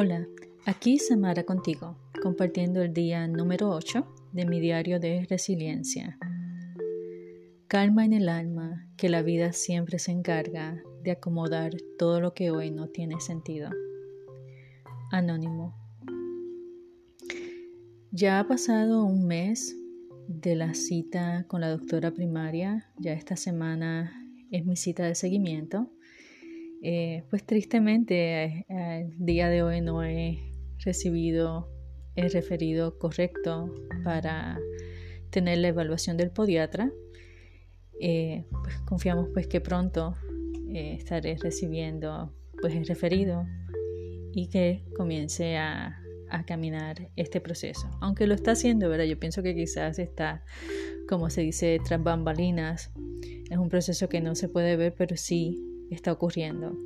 Hola, aquí Samara contigo, compartiendo el día número 8 de mi diario de resiliencia. Calma en el alma, que la vida siempre se encarga de acomodar todo lo que hoy no tiene sentido. Anónimo. Ya ha pasado un mes de la cita con la doctora primaria, ya esta semana es mi cita de seguimiento eh, pues tristemente al eh, día de hoy no he recibido el referido correcto para tener la evaluación del podiatra. Eh, pues confiamos pues que pronto estaré recibiendo pues el referido y que comience a, a, caminar este proceso. Aunque lo está haciendo, ¿verdad? Yo pienso que quizás está, como se dice, tras bambalinas. Es un proceso que no se puede ver, pero sí está ocurriendo.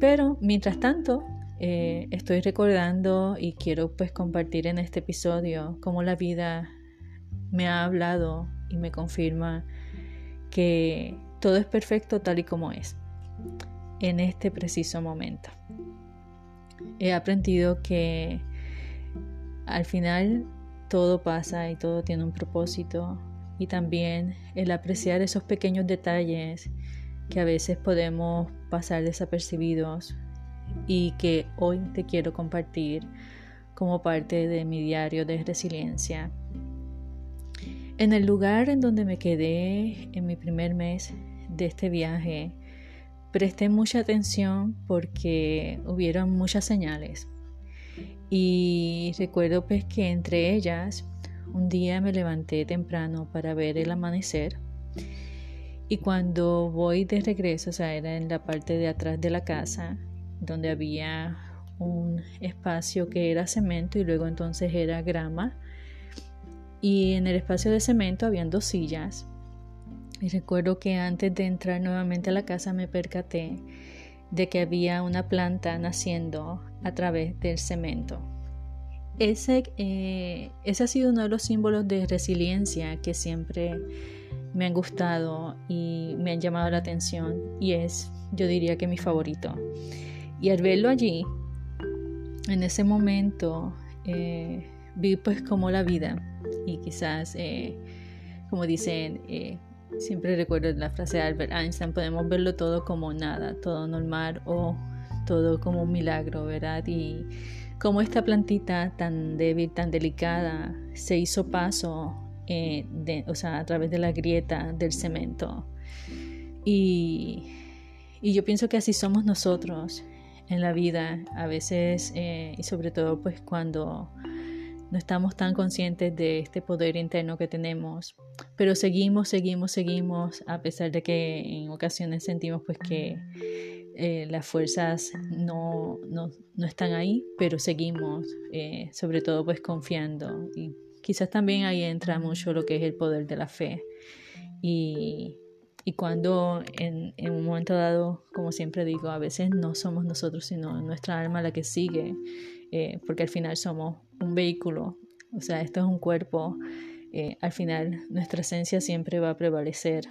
Pero mientras tanto, eh, estoy recordando y quiero pues compartir en este episodio cómo la vida me ha hablado y me confirma que todo es perfecto tal y como es en este preciso momento. He aprendido que al final todo pasa y todo tiene un propósito y también el apreciar esos pequeños detalles que a veces podemos pasar desapercibidos y que hoy te quiero compartir como parte de mi diario de resiliencia. En el lugar en donde me quedé en mi primer mes de este viaje, presté mucha atención porque hubieron muchas señales. Y recuerdo pues que entre ellas un día me levanté temprano para ver el amanecer y cuando voy de regreso, o sea, era en la parte de atrás de la casa, donde había un espacio que era cemento y luego entonces era grama. Y en el espacio de cemento habían dos sillas. Y recuerdo que antes de entrar nuevamente a la casa me percaté de que había una planta naciendo a través del cemento. Ese, eh, ese ha sido uno de los símbolos de resiliencia que siempre me han gustado y me han llamado la atención y es, yo diría que mi favorito. Y al verlo allí, en ese momento, eh, vi pues como la vida y quizás, eh, como dicen, eh, siempre recuerdo la frase de Albert Einstein, podemos verlo todo como nada, todo normal o todo como un milagro, ¿verdad? Y como esta plantita tan débil, tan delicada, se hizo paso eh, o sea, a través de la grieta del cemento. Y, y, yo pienso que así somos nosotros en la vida, a veces, eh, y sobre todo pues cuando no estamos tan conscientes de este poder interno que tenemos, pero seguimos, seguimos, seguimos, a pesar de que en ocasiones sentimos pues que eh, las fuerzas no, no, no, están ahí, pero seguimos, sobre todo pues confiando y Quizás también ahí entra mucho lo que es el poder de la fe. Y, cuando en, un momento dado, como siempre digo, a veces no somos nosotros, sino nuestra alma la que sigue, eh, porque al final somos un vehículo, o sea, esto es un cuerpo, eh, al final nuestra esencia siempre va a prevalecer,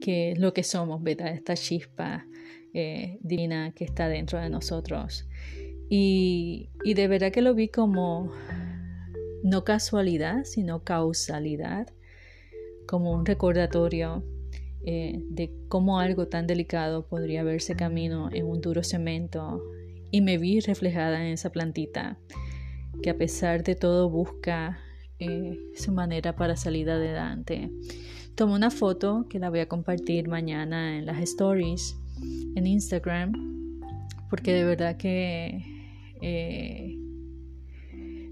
que es lo que somos, ¿verdad? Esta chispa eh, divina que está dentro de nosotros. Y, y de verdad que lo vi como no casualidad, sino causalidad, como un recordatorio eh, de cómo algo tan delicado podría verse camino en un duro cemento y me vi reflejada en esa plantita que a pesar de todo busca eh, su manera para salir adelante. Tomé una foto que la voy a compartir mañana en las stories en Instagram porque de verdad que eh,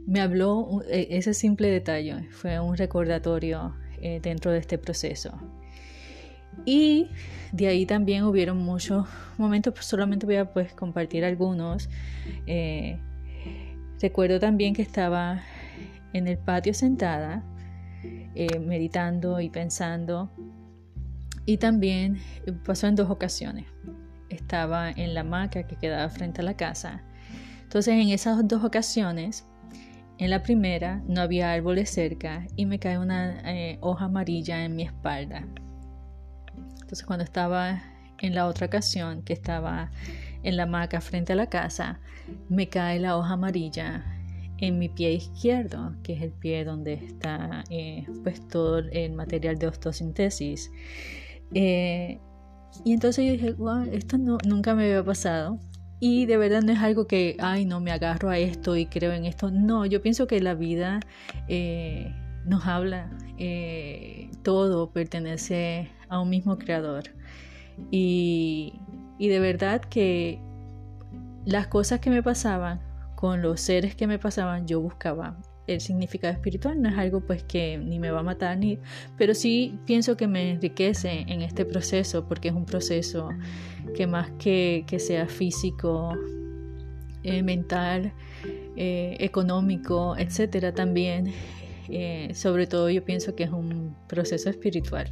me habló e, ese simple detalle, fue un recordatorio eh, dentro de este proceso. Y de ahí también hubieron muchos momentos, pues solamente voy a pues, compartir algunos. Eh, recuerdo también que estaba en el patio sentada, eh, meditando y pensando. Y también pasó en dos ocasiones. Estaba en la hamaca que quedaba frente a la casa. Entonces en esas dos ocasiones en la primera no había árboles cerca y me cae una eh, hoja amarilla en mi espalda. Entonces cuando estaba en la otra ocasión que estaba en la hamaca frente a la casa, me cae la hoja amarilla en mi pie izquierdo, que es el pie donde está eh, pues todo el material de osteosíntesis. Eh, y entonces yo dije, wow, esto nunca me había pasado. Y de verdad no es algo que, ay, no, me agarro a esto y creo en esto. No, yo pienso que la vida eh, nos habla, todo pertenece a un mismo creador. Y, y de verdad que las cosas que me pasaban con los seres que me pasaban, yo buscaba el significado espiritual. No es algo pues que ni me va a matar, ni, pero sí pienso que me enriquece en este proceso porque es un proceso que más que, que sea físico, eh, mental, eh, económico, etcétera, también, eh, sobre todo yo pienso que es un proceso espiritual.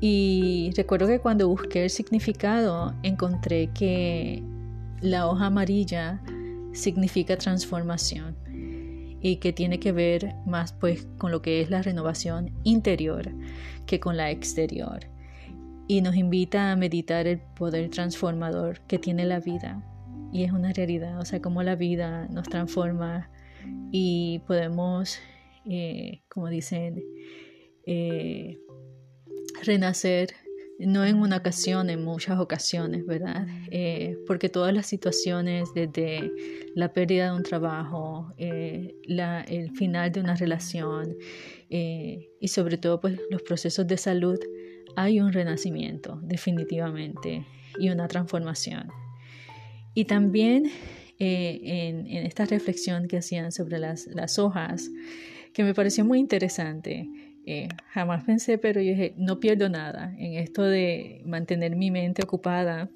Y recuerdo que cuando busqué el significado encontré que la hoja amarilla significa transformación y que tiene que ver más pues con lo que es la renovación interior que con la exterior y nos invita a meditar el poder transformador que tiene la vida y es una realidad, o sea, cómo la vida nos transforma y podemos, eh, como dicen, eh, renacer no en una ocasión, en muchas ocasiones, ¿verdad? Eh, porque todas las situaciones, desde la pérdida de un trabajo, eh, el final de una relación eh, y sobre todo pues, los procesos de salud, hay un renacimiento definitivamente y una transformación. Y también en, esta reflexión que hacían sobre las, hojas, que me pareció muy interesante, eh, jamás pensé, pero yo dije, no pierdo nada en esto de mantener mi mente ocupada.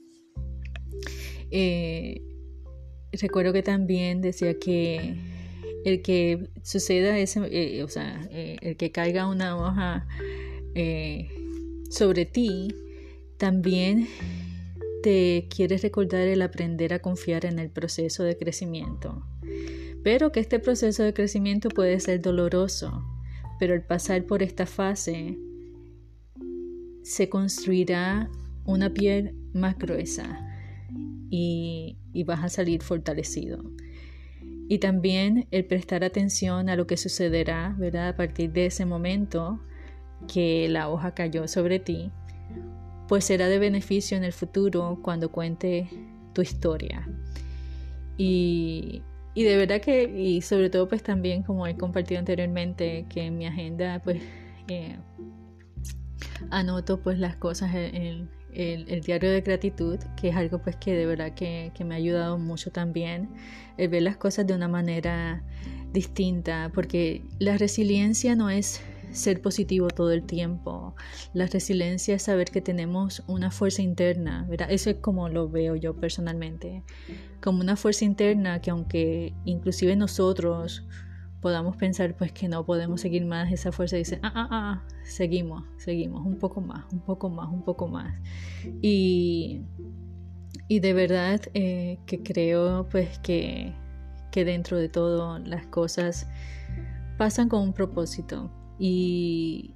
Eh, recuerdo que también decía que el que suceda ese, eh, o sea, el que caiga una hoja sobre ti, también te quieres recordar el aprender a confiar en el proceso de crecimiento. Pero que este proceso de crecimiento puede ser doloroso, pero al pasar por esta fase se construirá una piel más gruesa y, vas a salir fortalecido. Y también el prestar atención a lo que sucederá, ¿verdad? A partir de ese momento que la hoja cayó sobre ti, pues será de beneficio en el futuro cuando cuente tu historia. Y, y de verdad que, y sobre todo pues también como he compartido anteriormente, que en mi agenda pues eh, anoto pues las cosas en el, diario de gratitud, que es algo pues que de verdad que, que me ha ayudado mucho también, el ver las cosas de una manera distinta, porque la resiliencia no es ser positivo todo el tiempo. La resiliencia es saber que tenemos una fuerza interna, ¿verdad? Eso es como lo veo yo personalmente, como una fuerza interna que aunque inclusive nosotros podamos pensar pues que no podemos seguir más, esa fuerza dice, ah, ah, ah, seguimos, seguimos, un poco más, un poco más, un poco más. Y, y de verdad eh, que creo pues que, que dentro de todo las cosas pasan con un propósito y,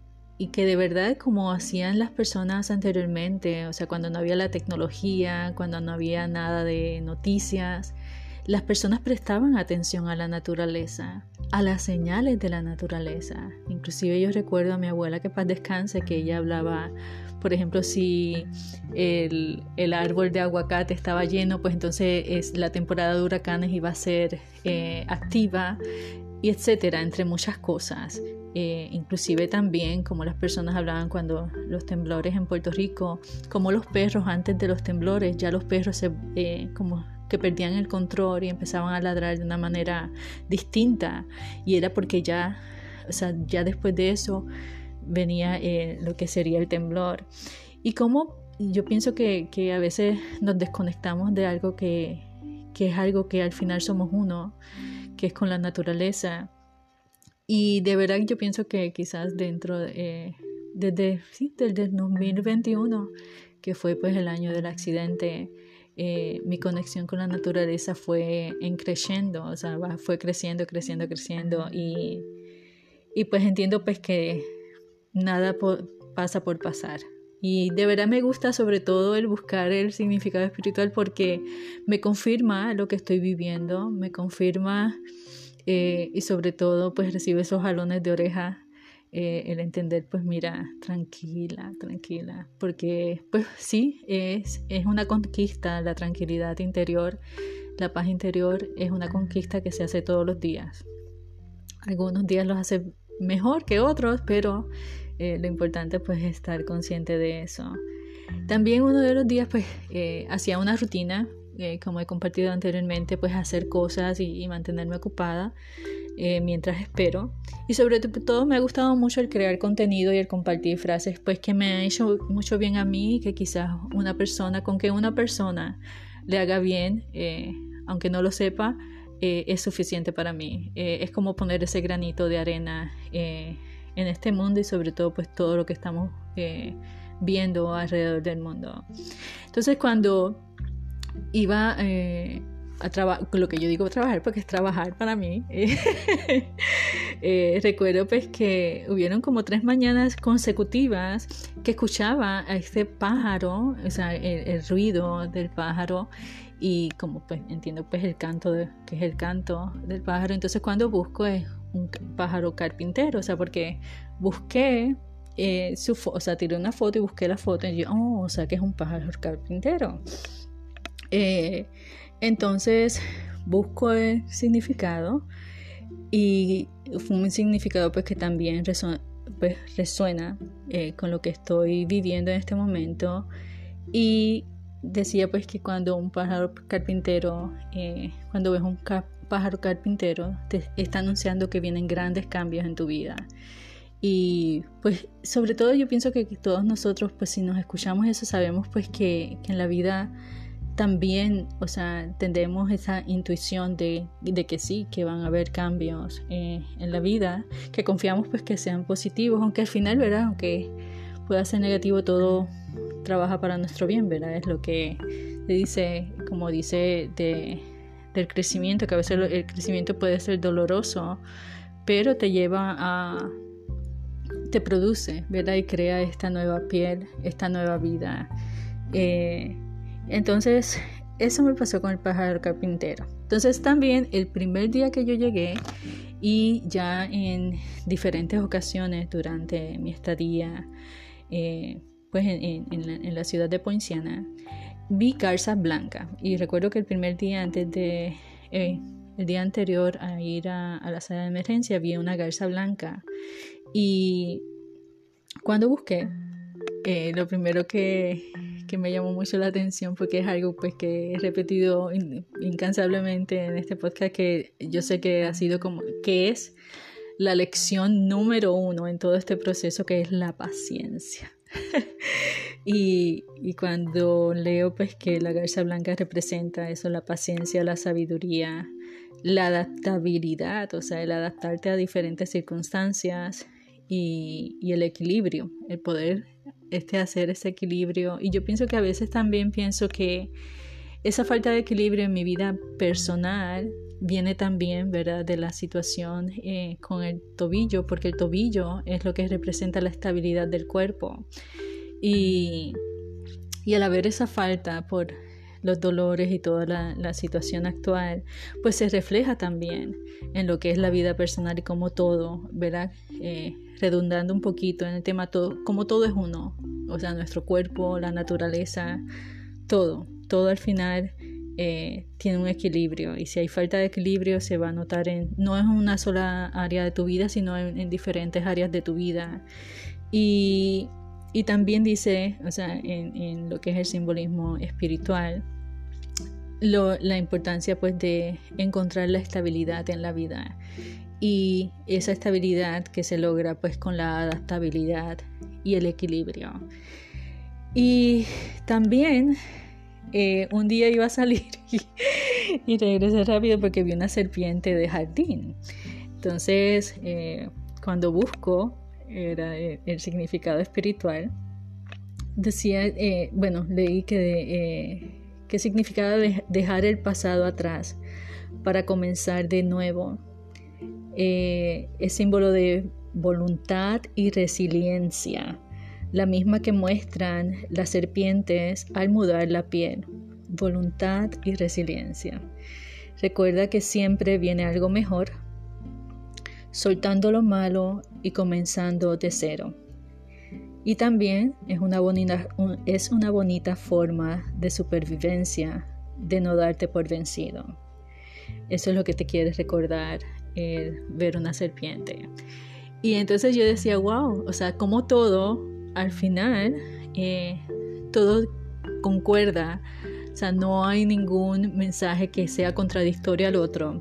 que de verdad como hacían las personas anteriormente, o sea, cuando no había la tecnología, cuando no había nada de noticias, las personas prestaban atención a la naturaleza, a las señales de la naturaleza. Inclusive yo recuerdo a mi abuela que paz descanse, que ella hablaba, por ejemplo, si el, árbol de aguacate estaba lleno, pues entonces es, la temporada de huracanes iba a ser eh, activa y etcétera, entre muchas cosas. Eh, inclusive también como las personas hablaban cuando los temblores en Puerto Rico, como los perros antes de los temblores, ya los perros se, eh, como que perdían el control y empezaban a ladrar de una manera distinta y era porque ya, o sea, ya después de eso venía eh, lo que sería el temblor. Y como yo pienso que, que, a veces nos desconectamos de algo que, que es algo que al final somos uno, que es con la naturaleza y de verdad yo pienso que quizás dentro, de, desde, sí, desde el 2021, que fue pues el año del accidente, eh, mi conexión con la naturaleza fue en creciendo, o sea, fue creciendo, creciendo, creciendo. Y, y pues entiendo pues que nada pasa por pasar, Y de verdad me gusta sobre todo el buscar el significado espiritual porque me confirma lo que estoy viviendo, me confirma eh, y sobre todo pues recibe esos jalones de oreja eh, el entender, pues mira, tranquila, tranquila, porque pues sí, es, es una conquista, la tranquilidad interior, la paz interior es una conquista que se hace todos los días. Algunos días los hace mejor que otros, pero eh, lo importante pues es estar consciente de eso. También uno de los días pues hacía una rutina, como he compartido anteriormente, pues hacer cosas y mantenerme ocupada. Eh, mientras espero. Y sobre todo me ha gustado mucho el crear contenido y el compartir frases, pues que me ha hecho mucho bien a mí y que quizás una persona, con que una persona le haga bien, eh, aunque no lo sepa, eh, es suficiente para mí. es como poner ese granito de arena en este mundo y sobre todo pues todo lo que estamos viendo alrededor del mundo. Entonces cuando iba a lo que yo digo trabajar porque es trabajar para mí. Eh, recuerdo pues que hubieron como tres mañanas consecutivas que escuchaba a este pájaro, o sea, el, ruido del pájaro y como pues entiendo pues el canto de, que es el canto del pájaro. Entonces cuando busco es un pájaro carpintero, o sea, porque busqué eh, su o sea, tiré una foto y busqué la foto y yo, oh, o sea, que es un pájaro carpintero. Eh, entonces busco el significado y fue un significado pues que también pues, resuena eh, con lo que estoy viviendo en este momento y decía pues que cuando un pájaro carpintero, eh, cuando ves un pájaro carpintero, te está anunciando que vienen grandes cambios en tu vida. Y pues sobre todo yo pienso que todos nosotros pues si nos escuchamos eso sabemos pues que, que en la vida también, o sea, tendremos esa intuición de, que sí, que van a haber cambios eh, en la vida, que confiamos pues que sean positivos, aunque al final, ¿verdad? Aunque pueda ser negativo, todo trabaja para nuestro bien, ¿verdad? Es lo que dice, como dice de, del crecimiento, que a veces el crecimiento puede ser doloroso, pero te lleva a, te produce, ¿verdad? Y crea esta nueva piel, esta nueva vida. Eh, entonces, eso me pasó con el pájaro carpintero. Entonces, también el primer día que yo llegué y ya en diferentes ocasiones durante mi estadía, eh, pues en, la, ciudad de Poinciana, vi garza blanca. Y recuerdo que el primer día antes de... Eh, el día anterior a ir a, la sala de emergencia vi una garza blanca y cuando busqué, eh, lo primero que, que me llamó mucho la atención porque es algo pues que he repetido incansablemente en este podcast que yo sé que ha sido como que es la lección número uno en todo este proceso que es la paciencia. y, y, cuando leo pues que la garza blanca representa eso, la paciencia, la sabiduría, la adaptabilidad, o sea, el adaptarte a diferentes circunstancias y, y el equilibrio, el poder este hacer ese equilibrio. Y yo pienso que a veces también pienso que esa falta de equilibrio en mi vida personal viene también, ¿verdad?, de la situación eh, con el tobillo, porque el tobillo es lo que representa la estabilidad del cuerpo. Y, y al haber esa falta por los dolores y toda la, situación actual, pues se refleja también en lo que es la vida personal y como todo, ¿verdad? Eh, redundando un poquito en el tema, todo, como todo es uno, o sea, nuestro cuerpo, la naturaleza, todo, todo al final eh, tiene un equilibrio y si hay falta de equilibrio se va a notar en, no es una sola área de tu vida, sino en, diferentes áreas de tu vida. Y y también dice, o sea, en, lo que es el simbolismo espiritual, la importancia pues de encontrar la estabilidad en la vida y esa estabilidad que se logra pues con la adaptabilidad y el equilibrio. Y también eh, un día iba a salir y, regresé rápido porque vi una serpiente de jardín. Entonces, eh, cuando busco era eh, el significado espiritual, decía, eh, bueno, leí que, eh, que significaba dejar el pasado atrás para comenzar de nuevo. es símbolo de voluntad y resiliencia, la misma que muestran las serpientes al mudar la piel, voluntad y resiliencia. Recuerda que siempre viene algo mejor, soltando lo malo y comenzando de cero. Y también es una bonita, es una bonita forma de supervivencia de no darte por vencido. Eso es lo que te quieres recordar, ver una serpiente. Y entonces yo decía, wow, o sea, como todo, al final, eh, todo concuerda. O sea, no hay ningún mensaje que sea contradictorio al otro.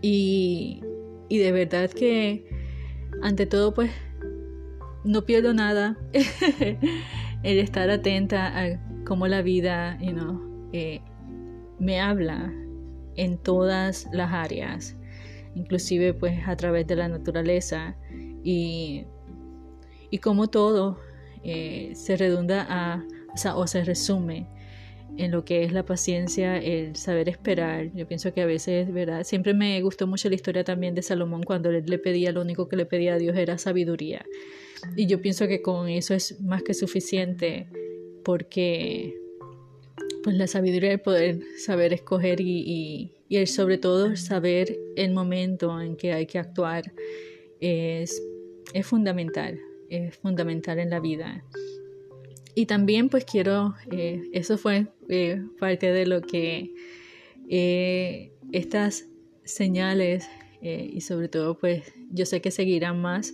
Y, y de verdad que, ante todo, pues, no pierdo nada. el estar atenta a cómo la vida, you eh, me habla en todas las áreas inclusive pues a través de la naturaleza y, y como todo eh, se redunda a, o, se resume en lo que es la paciencia, el saber esperar. Yo pienso que a veces, ¿verdad? Siempre me gustó mucho la historia también de Salomón cuando él le pedía, lo único que le pedía a Dios era sabiduría. Y yo pienso que con eso es más que suficiente porque pues la sabiduría de poder saber escoger y, y el sobre todo saber el momento en que hay que actuar es, es fundamental, es fundamental en la vida. Y también pues quiero, eh, eso fue eh, parte de lo que eh, estas señales y sobre todo pues yo sé que seguirán más,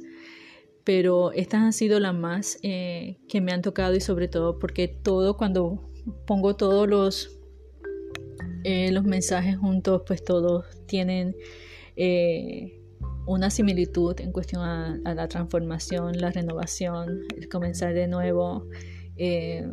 pero estas han sido las más que me han tocado y sobre todo porque todo cuando pongo todos los los mensajes juntos, pues todos tienen una similitud en cuestión a, la transformación, la renovación, el comenzar de nuevo. Eh,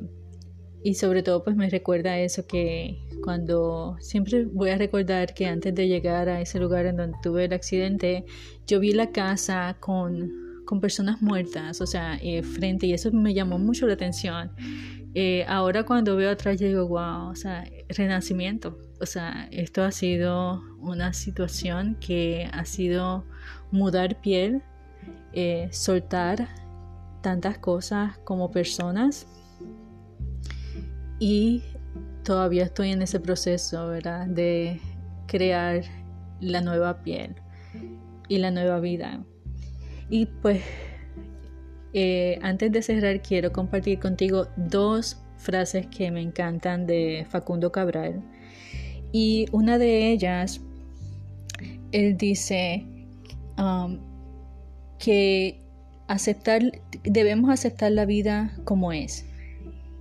y sobre todo, pues me recuerda eso que cuando siempre voy a recordar que antes de llegar a ese lugar en donde tuve el accidente, yo vi la casa con, con personas muertas, o sea, frente, y eso me llamó mucho la atención. Eh, ahora cuando veo atrás yo digo, wow, o sea, renacimiento. O sea, esto ha sido una situación que ha sido mudar piel, eh, soltar tantas cosas como personas y todavía estoy en ese proceso, ¿verdad? De crear la nueva piel y la nueva vida. Y pues eh, antes de cerrar, quiero compartir contigo dos frases que me encantan de Facundo Cabral. Y una de ellas, él dice um, que aceptar, debemos aceptar la vida como es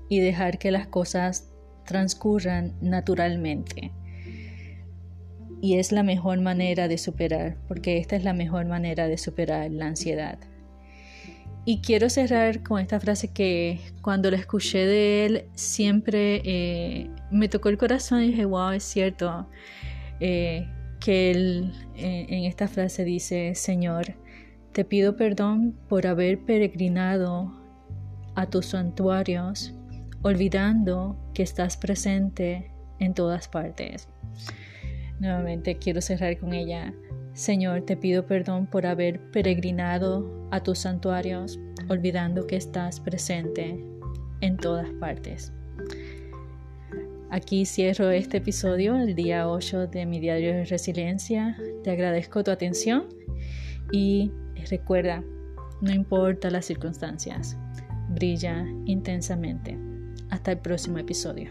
y dejar que las cosas transcurran naturalmente. Y es la mejor manera de superar, porque esta es la mejor manera de superar la ansiedad. Y quiero cerrar con esta frase que cuando la escuché de él siempre eh, me tocó el corazón y dije, wow, es cierto. Eh, que él eh, en esta frase dice, Señor, te pido perdón por haber peregrinado a tus santuarios, olvidando que estás presente en todas partes. Nuevamente quiero cerrar con ella. Señor, te pido perdón por haber peregrinado a tus santuarios, olvidando que estás presente en todas partes. Aquí cierro este episodio, el día 8 de mi diario de resiliencia. Te agradezco tu atención y recuerda, no importa las circunstancias, brilla intensamente. Hasta el próximo episodio.